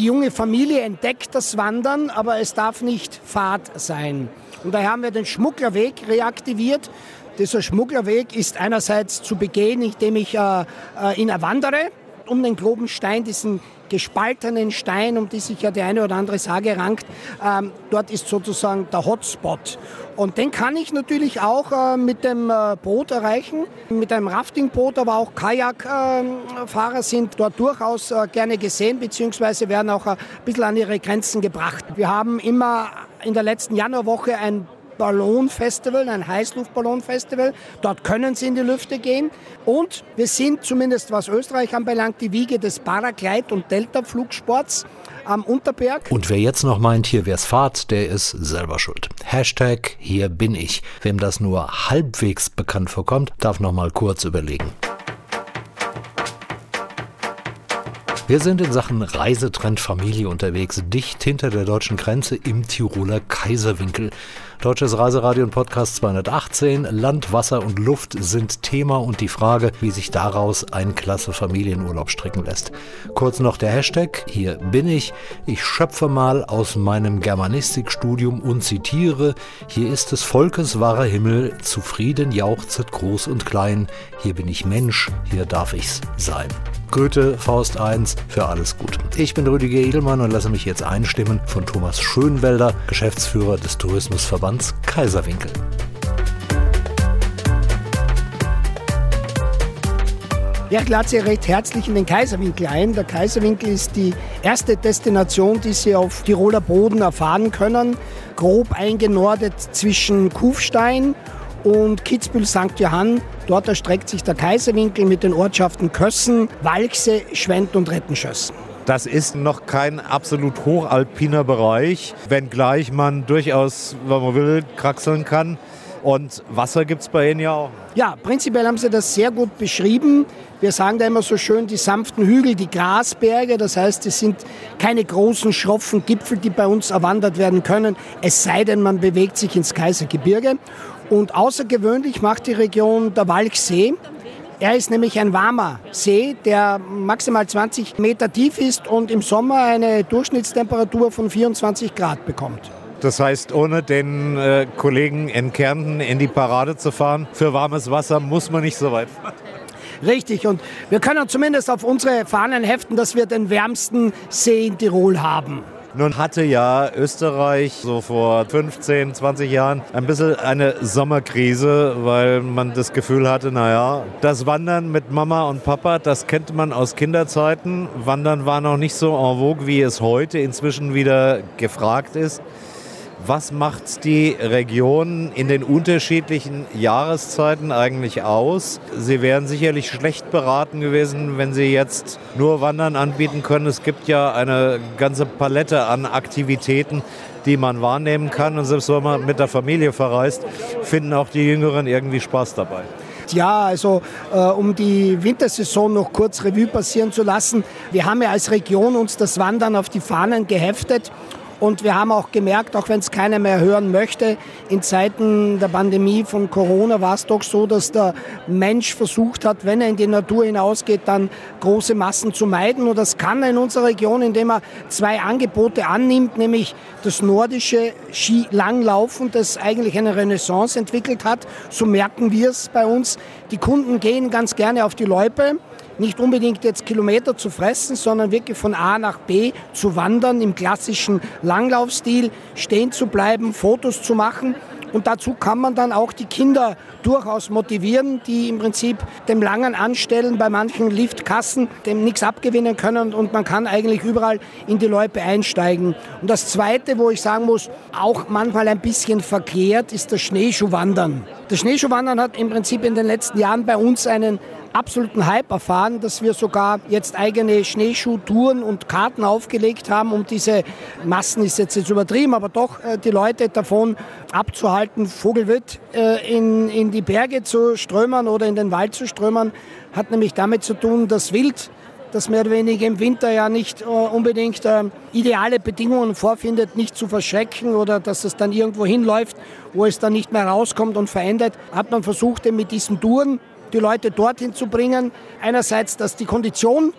Die junge Familie entdeckt das Wandern, aber es darf nicht Fahrt sein. Und daher haben wir den Schmugglerweg reaktiviert. Dieser Schmugglerweg ist einerseits zu begehen, indem ich äh, äh ihn erwandere um den Globenstein, diesen gespaltenen Stein, um die sich ja die eine oder andere Sage rankt. Ähm, dort ist sozusagen der Hotspot. Und den kann ich natürlich auch äh, mit dem äh, Boot erreichen, mit einem Raftingboot, aber auch Kajakfahrer äh, sind dort durchaus äh, gerne gesehen, beziehungsweise werden auch ein bisschen an ihre Grenzen gebracht. Wir haben immer in der letzten Januarwoche ein Ballonfestival, ein Heißluftballonfestival. Dort können sie in die Lüfte gehen. Und wir sind zumindest was Österreich anbelangt die Wiege des Paraglide- und Delta-Flugsports am Unterberg. Und wer jetzt noch meint, hier wär's Fahrt, der ist selber schuld. Hashtag hier bin ich. Wem das nur halbwegs bekannt vorkommt, darf noch mal kurz überlegen. Wir sind in Sachen Reisetrend Familie unterwegs, dicht hinter der deutschen Grenze im Tiroler Kaiserwinkel. Deutsches Reiseradio und Podcast 218. Land, Wasser und Luft sind Thema und die Frage, wie sich daraus ein klasse Familienurlaub stricken lässt. Kurz noch der Hashtag, hier bin ich. Ich schöpfe mal aus meinem Germanistikstudium und zitiere, hier ist des Volkes wahrer Himmel, zufrieden jauchzet groß und klein, hier bin ich Mensch, hier darf ich's sein. Goethe, Faust 1, für alles gut. Ich bin Rüdiger Edelmann und lasse mich jetzt einstimmen von Thomas Schönwelder, Geschäftsführer des Tourismusverbands Kaiserwinkel. Ja, ich lade Sie recht herzlich in den Kaiserwinkel ein. Der Kaiserwinkel ist die erste Destination, die Sie auf Tiroler Boden erfahren können. Grob eingenordet zwischen Kufstein und Kitzbühel St. Johann. Dort erstreckt sich der Kaiserwinkel mit den Ortschaften Kössen, Walchse, Schwendt und Rettenschössen. Das ist noch kein absolut hochalpiner Bereich, wenngleich man durchaus, wenn man will, kraxeln kann. Und Wasser gibt es bei Ihnen ja auch. Ja, prinzipiell haben Sie das sehr gut beschrieben. Wir sagen da immer so schön, die sanften Hügel, die Grasberge. Das heißt, es sind keine großen, schroffen Gipfel, die bei uns erwandert werden können. Es sei denn, man bewegt sich ins Kaisergebirge. Und außergewöhnlich macht die Region der Walchsee. Er ist nämlich ein warmer See, der maximal 20 Meter tief ist und im Sommer eine Durchschnittstemperatur von 24 Grad bekommt. Das heißt, ohne den äh, Kollegen in Kärnten in die Parade zu fahren, für warmes Wasser muss man nicht so weit fahren. Richtig, und wir können zumindest auf unsere Fahnen heften, dass wir den wärmsten See in Tirol haben. Nun hatte ja Österreich so vor 15, 20 Jahren ein bisschen eine Sommerkrise, weil man das Gefühl hatte, naja, das Wandern mit Mama und Papa, das kennt man aus Kinderzeiten. Wandern war noch nicht so en vogue, wie es heute inzwischen wieder gefragt ist. Was macht die Region in den unterschiedlichen Jahreszeiten eigentlich aus? Sie wären sicherlich schlecht beraten gewesen, wenn Sie jetzt nur Wandern anbieten können. Es gibt ja eine ganze Palette an Aktivitäten, die man wahrnehmen kann. Und selbst wenn man mit der Familie verreist, finden auch die Jüngeren irgendwie Spaß dabei. Ja, also äh, um die Wintersaison noch kurz Revue passieren zu lassen. Wir haben ja als Region uns das Wandern auf die Fahnen geheftet und wir haben auch gemerkt, auch wenn es keiner mehr hören möchte, in Zeiten der Pandemie von Corona war es doch so, dass der Mensch versucht hat, wenn er in die Natur hinausgeht, dann große Massen zu meiden. Und das kann er in unserer Region, indem er zwei Angebote annimmt, nämlich das nordische Skilanglaufen, das eigentlich eine Renaissance entwickelt hat. So merken wir es bei uns. Die Kunden gehen ganz gerne auf die Loipe nicht unbedingt jetzt Kilometer zu fressen, sondern wirklich von A nach B zu wandern im klassischen Langlaufstil, stehen zu bleiben, Fotos zu machen. Und dazu kann man dann auch die Kinder durchaus motivieren, die im Prinzip dem langen Anstellen bei manchen Liftkassen dem nichts abgewinnen können und man kann eigentlich überall in die Loipe einsteigen. Und das Zweite, wo ich sagen muss, auch manchmal ein bisschen verkehrt, ist das Schneeschuhwandern. Das Schneeschuhwandern hat im Prinzip in den letzten Jahren bei uns einen absoluten Hype erfahren, dass wir sogar jetzt eigene Schneeschuhtouren und Karten aufgelegt haben, um diese Massen ist jetzt, jetzt übertrieben, aber doch äh, die Leute davon abzuhalten, Vogelwild äh, in, in die Berge zu strömen oder in den Wald zu strömen, hat nämlich damit zu tun, dass Wild das mehr oder weniger im Winter ja nicht äh, unbedingt äh, ideale Bedingungen vorfindet, nicht zu verschrecken oder dass es dann irgendwo hinläuft, wo es dann nicht mehr rauskommt und verändert, hat man versucht, mit diesen Touren die Leute dorthin zu bringen. Einerseits, dass die Kondition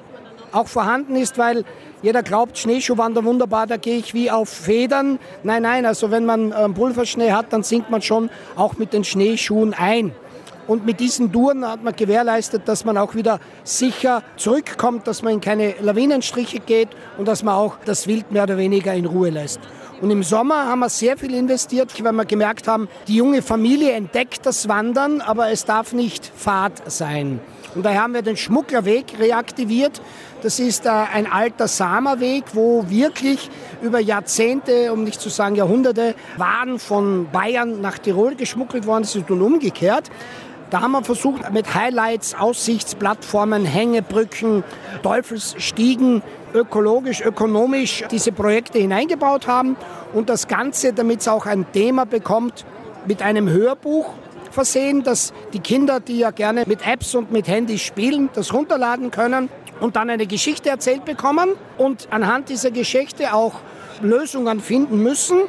auch vorhanden ist, weil Jeder glaubt, Schneeschuhwandern wunderbar, da gehe ich wie auf Federn. Nein, nein, also wenn man ähm, Pulverschnee hat, dann sinkt man schon auch mit den Schneeschuhen ein. Und mit diesen Touren hat man gewährleistet, dass man auch wieder sicher zurückkommt, dass man in keine Lawinenstriche geht und dass man auch das Wild mehr oder weniger in Ruhe lässt. Und im Sommer haben wir sehr viel investiert, weil wir gemerkt haben, die junge Familie entdeckt das Wandern, aber es darf nicht Fahrt sein. Und daher haben wir den Schmugglerweg reaktiviert. Das ist äh, ein alter Samerweg, wo wirklich über Jahrzehnte, um nicht zu sagen Jahrhunderte, Waren von Bayern nach Tirol geschmuggelt worden sind und umgekehrt. Da haben wir versucht, mit Highlights, Aussichtsplattformen, Hängebrücken, Teufelsstiegen ökologisch, ökonomisch diese Projekte hineingebaut haben und das Ganze, damit es auch ein Thema bekommt, mit einem Hörbuch versehen, dass die Kinder, die ja gerne mit Apps und mit Handys spielen, das runterladen können und dann eine Geschichte erzählt bekommen und anhand dieser Geschichte auch Lösungen finden müssen.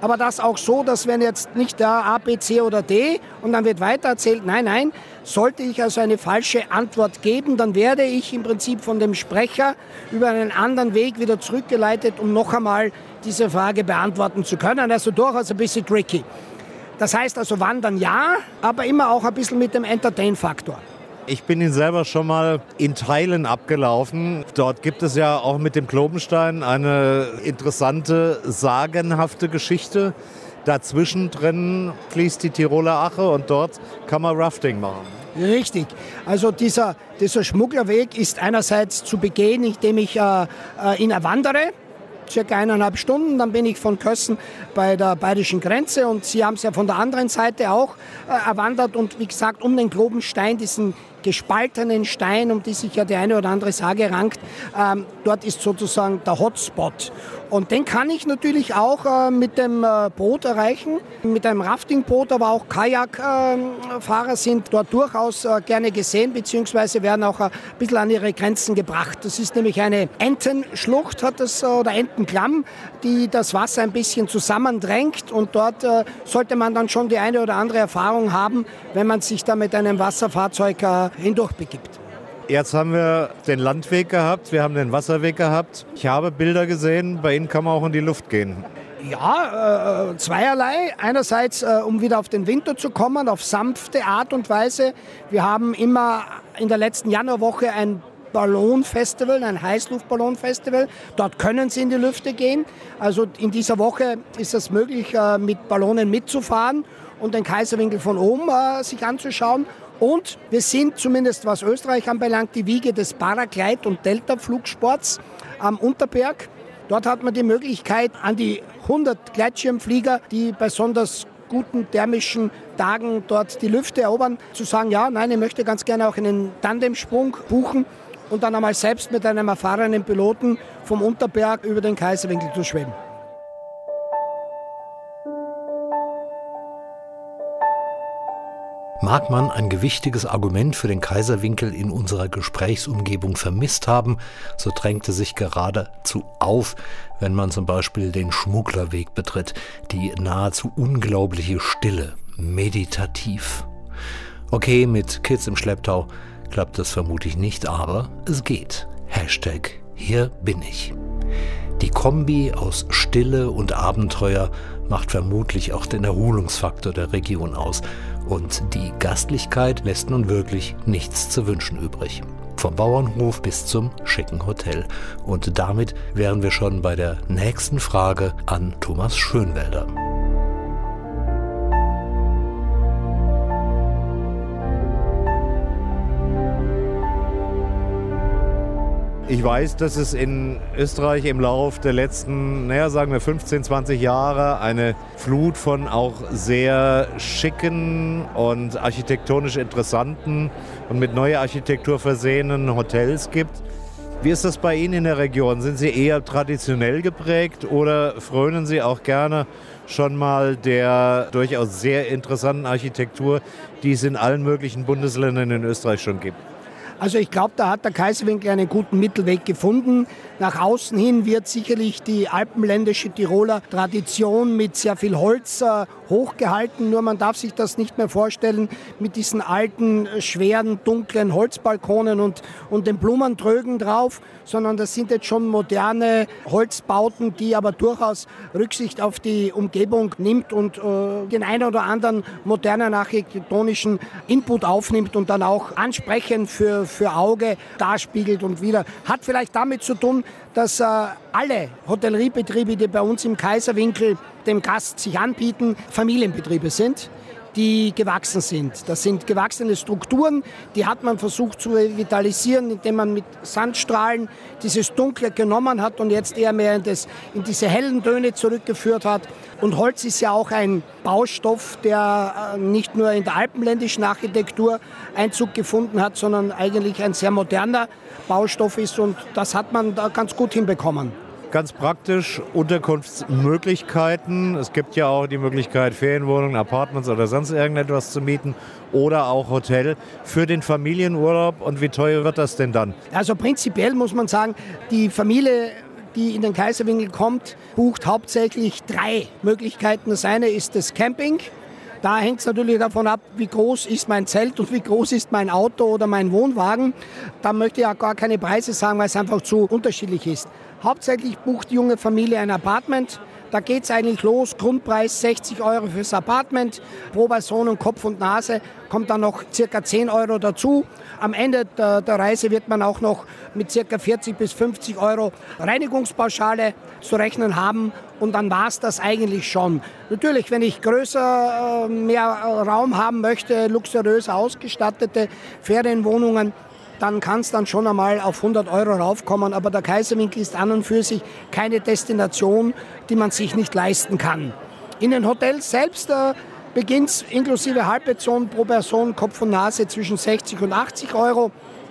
Aber das auch so, dass wenn jetzt nicht der A, B, C oder D und dann wird weiter erzählt, nein, nein, sollte ich also eine falsche Antwort geben, dann werde ich im Prinzip von dem Sprecher über einen anderen Weg wieder zurückgeleitet, um noch einmal diese Frage beantworten zu können. Also durchaus ein bisschen tricky. Das heißt also wandern ja, aber immer auch ein bisschen mit dem Entertain-Faktor. Ich bin ihn selber schon mal in Teilen abgelaufen. Dort gibt es ja auch mit dem Klobenstein eine interessante, sagenhafte Geschichte. Dazwischen drin fließt die Tiroler Ache und dort kann man Rafting machen. Richtig. Also dieser, dieser Schmugglerweg ist einerseits zu begehen, indem ich äh, äh ihn erwandere circa eineinhalb Stunden. Dann bin ich von Kössen bei der bayerischen Grenze und Sie haben es ja von der anderen Seite auch äh, erwandert und wie gesagt um den Globenstein, diesen gespaltenen Stein, um die sich ja die eine oder andere Sage rankt, ähm, dort ist sozusagen der Hotspot. Und den kann ich natürlich auch äh, mit dem äh, Boot erreichen, mit einem Raftingboot, aber auch Kajakfahrer äh, sind dort durchaus äh, gerne gesehen, beziehungsweise werden auch ein bisschen an ihre Grenzen gebracht. Das ist nämlich eine Entenschlucht, hat das, äh, oder Entenklamm, die das Wasser ein bisschen zusammendrängt und dort äh, sollte man dann schon die eine oder andere Erfahrung haben, wenn man sich da mit einem Wasserfahrzeug hindurch begibt. Jetzt haben wir den Landweg gehabt, wir haben den Wasserweg gehabt. Ich habe Bilder gesehen, bei Ihnen kann man auch in die Luft gehen. Ja, äh, zweierlei. Einerseits, äh, um wieder auf den Winter zu kommen, auf sanfte Art und Weise. Wir haben immer in der letzten Januarwoche ein Ballonfestival, ein Heißluftballonfestival. Dort können Sie in die Lüfte gehen. Also in dieser Woche ist es möglich, äh, mit Ballonen mitzufahren und den Kaiserwinkel von oben äh, sich anzuschauen. Und wir sind zumindest was Österreich anbelangt die Wiege des Paraglide- und Delta-Flugsports am Unterberg. Dort hat man die Möglichkeit, an die 100 Gleitschirmflieger, die besonders guten thermischen Tagen dort die Lüfte erobern, zu sagen, ja, nein, ich möchte ganz gerne auch einen Tandemsprung buchen und dann einmal selbst mit einem erfahrenen Piloten vom Unterberg über den Kaiserwinkel zu schweben. Mag man ein gewichtiges Argument für den Kaiserwinkel in unserer Gesprächsumgebung vermisst haben, so drängte sich geradezu auf, wenn man zum Beispiel den Schmugglerweg betritt, die nahezu unglaubliche Stille, meditativ. Okay, mit Kids im Schlepptau klappt das vermutlich nicht, aber es geht. Hashtag hier bin ich. Die Kombi aus Stille und Abenteuer macht vermutlich auch den Erholungsfaktor der Region aus und die Gastlichkeit lässt nun wirklich nichts zu wünschen übrig. Vom Bauernhof bis zum schicken Hotel. Und damit wären wir schon bei der nächsten Frage an Thomas Schönwälder. Ich weiß, dass es in Österreich im Lauf der letzten, naja, sagen wir 15, 20 Jahre eine Flut von auch sehr schicken und architektonisch interessanten und mit neuer Architektur versehenen Hotels gibt. Wie ist das bei Ihnen in der Region? Sind Sie eher traditionell geprägt oder frönen Sie auch gerne schon mal der durchaus sehr interessanten Architektur, die es in allen möglichen Bundesländern in Österreich schon gibt? Also ich glaube, da hat der Kaiserwinkel einen guten Mittelweg gefunden. Nach außen hin wird sicherlich die alpenländische Tiroler Tradition mit sehr viel Holz hochgehalten. Nur man darf sich das nicht mehr vorstellen mit diesen alten, schweren, dunklen Holzbalkonen und, und den Blumentrögen drauf, sondern das sind jetzt schon moderne Holzbauten, die aber durchaus Rücksicht auf die Umgebung nimmt und äh, den einen oder anderen modernen architektonischen Input aufnimmt und dann auch ansprechend für, für Auge darspiegelt und wieder. Hat vielleicht damit zu tun, dass äh, alle Hotelleriebetriebe, die bei uns im Kaiserwinkel dem Gast sich anbieten, Familienbetriebe sind die gewachsen sind. Das sind gewachsene Strukturen, die hat man versucht zu revitalisieren, indem man mit Sandstrahlen dieses Dunkle genommen hat und jetzt eher mehr in, das, in diese hellen Töne zurückgeführt hat. Und Holz ist ja auch ein Baustoff, der äh, nicht nur in der alpenländischen Architektur Einzug gefunden hat, sondern eigentlich ein sehr moderner Baustoff ist und das hat man da ganz gut hinbekommen. Ganz praktisch Unterkunftsmöglichkeiten. Es gibt ja auch die Möglichkeit, Ferienwohnungen, Apartments oder sonst irgendetwas zu mieten oder auch Hotel für den Familienurlaub. Und wie teuer wird das denn dann? Also prinzipiell muss man sagen, die Familie die in den Kaiserwinkel kommt, bucht hauptsächlich drei Möglichkeiten. Das eine ist das Camping. Da hängt es natürlich davon ab, wie groß ist mein Zelt und wie groß ist mein Auto oder mein Wohnwagen. Da möchte ich ja gar keine Preise sagen, weil es einfach zu unterschiedlich ist. Hauptsächlich bucht die junge Familie ein Apartment. Da geht es eigentlich los. Grundpreis 60 Euro fürs Apartment. Pro Person und Kopf und Nase kommt dann noch circa 10 Euro dazu. Am Ende der, der Reise wird man auch noch mit circa 40 bis 50 Euro Reinigungspauschale zu rechnen haben. Und dann war es das eigentlich schon. Natürlich, wenn ich größer, äh, mehr Raum haben möchte, luxuriös ausgestattete Ferienwohnungen, dann kann es dann schon einmal auf 100 Euro raufkommen. Aber der Kaiserwinkel ist an und für sich keine Destination, die man sich nicht leisten kann. In den Hotels selbst äh, beginnt es inklusive Halbpension pro Person, Kopf und Nase zwischen 60 und 80 Euro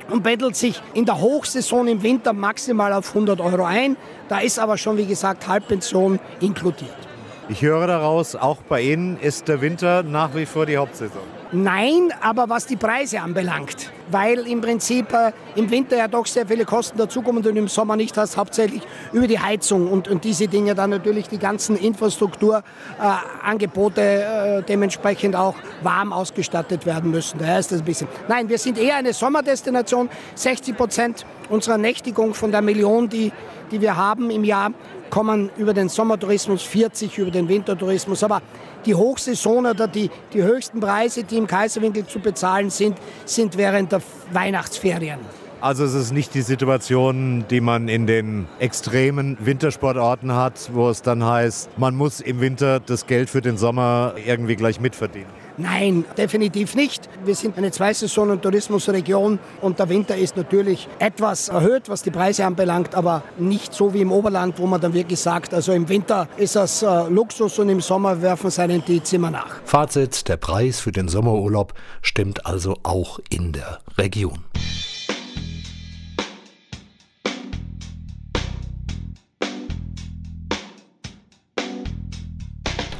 und bettelt sich in der Hochsaison im Winter maximal auf 100 Euro ein. Da ist aber schon, wie gesagt, Halbpension inkludiert. Ich höre daraus, auch bei Ihnen ist der Winter nach wie vor die Hauptsaison. Nein, aber was die Preise anbelangt, weil im Prinzip äh, im Winter ja doch sehr viele Kosten dazukommen und im Sommer nicht hast, hauptsächlich über die Heizung und, und diese Dinge dann natürlich die ganzen Infrastrukturangebote äh, äh, dementsprechend auch warm ausgestattet werden müssen. Daher ist das ein bisschen. Nein, wir sind eher eine Sommerdestination. 60 Prozent unserer Nächtigung von der Million, die, die wir haben im Jahr, kommen über den Sommertourismus, 40 über den Wintertourismus. Aber die Hochsaison oder die, die höchsten Preise, die im Kaiserwinkel zu bezahlen sind, sind während der Weihnachtsferien. Also es ist nicht die Situation, die man in den extremen Wintersportorten hat, wo es dann heißt, man muss im Winter das Geld für den Sommer irgendwie gleich mitverdienen. Nein, definitiv nicht. Wir sind eine Zweisaison- und Tourismusregion und der Winter ist natürlich etwas erhöht, was die Preise anbelangt, aber nicht so wie im Oberland, wo man dann wirklich sagt, also im Winter ist das äh, Luxus und im Sommer werfen seinen die Zimmer nach. Fazit, der Preis für den Sommerurlaub stimmt also auch in der Region.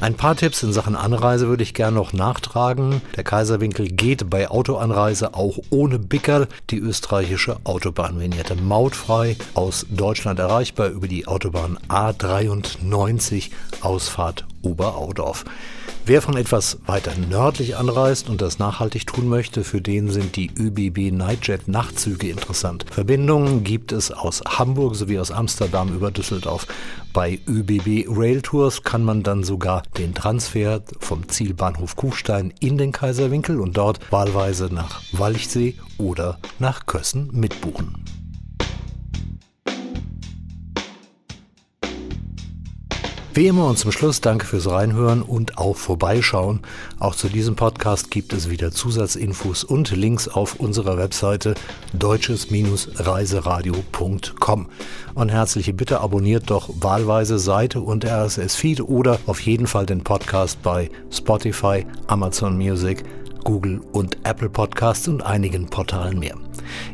Ein paar Tipps in Sachen Anreise würde ich gerne noch nachtragen. Der Kaiserwinkel geht bei Autoanreise auch ohne Bickerl. Die österreichische Autobahnvignette mautfrei aus Deutschland erreichbar über die Autobahn A93 Ausfahrt Oberaudorf. Wer von etwas weiter nördlich anreist und das nachhaltig tun möchte, für den sind die ÖBB Nightjet Nachtzüge interessant. Verbindungen gibt es aus Hamburg sowie aus Amsterdam über Düsseldorf. Bei ÖBB Rail Tours kann man dann sogar den Transfer vom Zielbahnhof Kufstein in den Kaiserwinkel und dort wahlweise nach Walchsee oder nach Kössen mitbuchen. Wie immer und zum Schluss danke fürs Reinhören und auch vorbeischauen. Auch zu diesem Podcast gibt es wieder Zusatzinfos und Links auf unserer Webseite deutsches-reiseradio.com. Und herzliche Bitte abonniert doch wahlweise Seite und RSS-Feed oder auf jeden Fall den Podcast bei Spotify, Amazon Music, Google und Apple Podcasts und einigen Portalen mehr.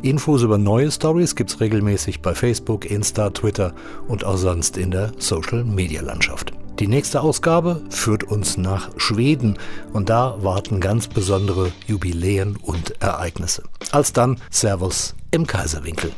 Infos über neue Stories gibt's regelmäßig bei Facebook, Insta, Twitter und auch sonst in der Social Media Landschaft. Die nächste Ausgabe führt uns nach Schweden und da warten ganz besondere Jubiläen und Ereignisse. Als dann Servus im Kaiserwinkel.